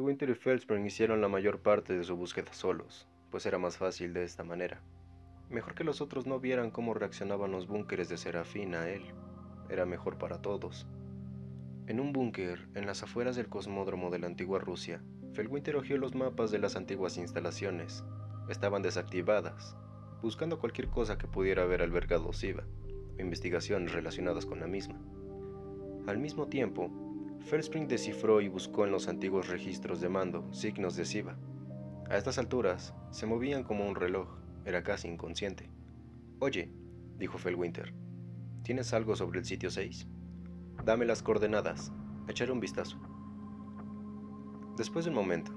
Winter y Felspring hicieron la mayor parte de su búsqueda solos, pues era más fácil de esta manera. Mejor que los otros no vieran cómo reaccionaban los búnkeres de Serafín a él. Era mejor para todos. En un búnker, en las afueras del cosmódromo de la antigua Rusia, Felwinter hojeó los mapas de las antiguas instalaciones. Estaban desactivadas, buscando cualquier cosa que pudiera haber albergado SIVA, o investigaciones relacionadas con la misma. Al mismo tiempo, Felspring descifró y buscó en los antiguos registros de mando signos de SIVA. A estas alturas, se movían como un reloj, era casi inconsciente. Oye, dijo Felwinter, ¿tienes algo sobre el sitio 6? Dame las coordenadas, echaré un vistazo. Después de un momento,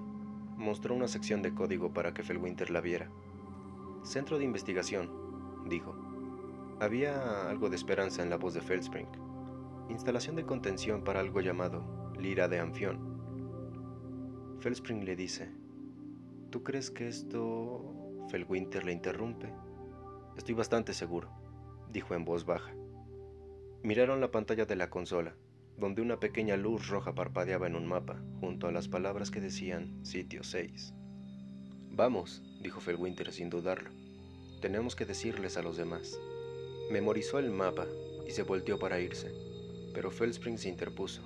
mostró una sección de código para que Felwinter la viera. Centro de investigación, dijo. Había algo de esperanza en la voz de Felspring. Instalación de contención para algo llamado Lira de Anfión. Felspring le dice, ¿tú crees que esto... Felwinter le interrumpe. Estoy bastante seguro, dijo en voz baja. Miraron la pantalla de la consola, donde una pequeña luz roja parpadeaba en un mapa, junto a las palabras que decían Sitio 6. Vamos, dijo Felwinter sin dudarlo. Tenemos que decirles a los demás. Memorizó el mapa y se volteó para irse, pero Felspring se interpuso.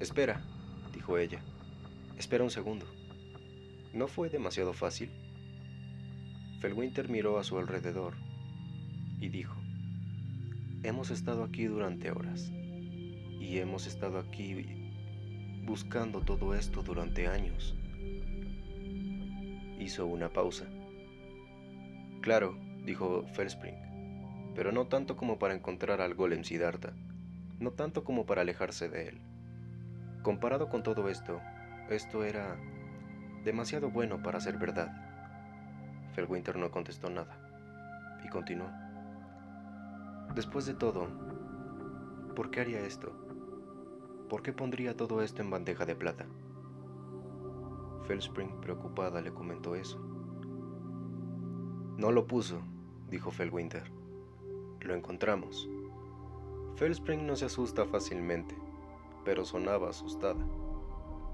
Espera, dijo ella. Espera un segundo. ¿No fue demasiado fácil? Felwinter miró a su alrededor y dijo, Hemos estado aquí durante horas y hemos estado aquí buscando todo esto durante años. Hizo una pausa. Claro, dijo Felspring, pero no tanto como para encontrar al golem Siddhartha, no tanto como para alejarse de él. Comparado con todo esto, esto era demasiado bueno para ser verdad. Felwinter no contestó nada y continuó. Después de todo, ¿por qué haría esto? ¿Por qué pondría todo esto en bandeja de plata? Felspring, preocupada, le comentó eso. No lo puso, dijo Felwinter. Lo encontramos. Felspring no se asusta fácilmente, pero sonaba asustada.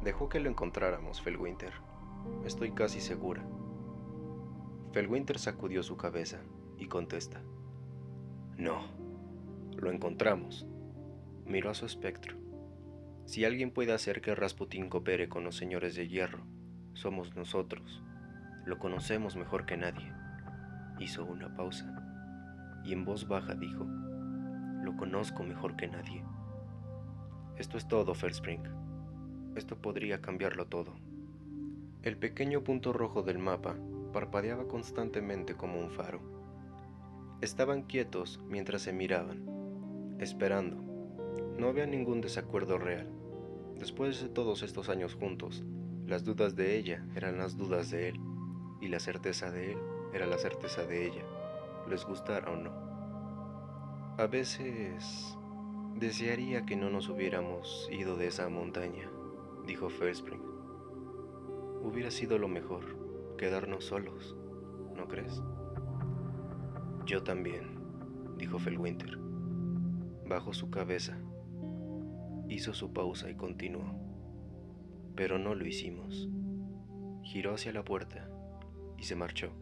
Dejó que lo encontráramos, Felwinter. Estoy casi segura. Felwinter sacudió su cabeza y contesta. No, lo encontramos. Miró a su espectro. Si alguien puede hacer que Rasputín coopere con los señores de hierro, somos nosotros. Lo conocemos mejor que nadie. Hizo una pausa y en voz baja dijo, lo conozco mejor que nadie. Esto es todo, Felspring. Esto podría cambiarlo todo. El pequeño punto rojo del mapa parpadeaba constantemente como un faro. Estaban quietos mientras se miraban, esperando. No había ningún desacuerdo real. Después de todos estos años juntos, las dudas de ella eran las dudas de él, y la certeza de él era la certeza de ella, les gustara o no. A veces desearía que no nos hubiéramos ido de esa montaña, dijo Felspring. Hubiera sido lo mejor quedarnos solos, ¿no crees? Yo también, dijo Felwinter. Bajó su cabeza, hizo su pausa y continuó. Pero no lo hicimos. Giró hacia la puerta y se marchó.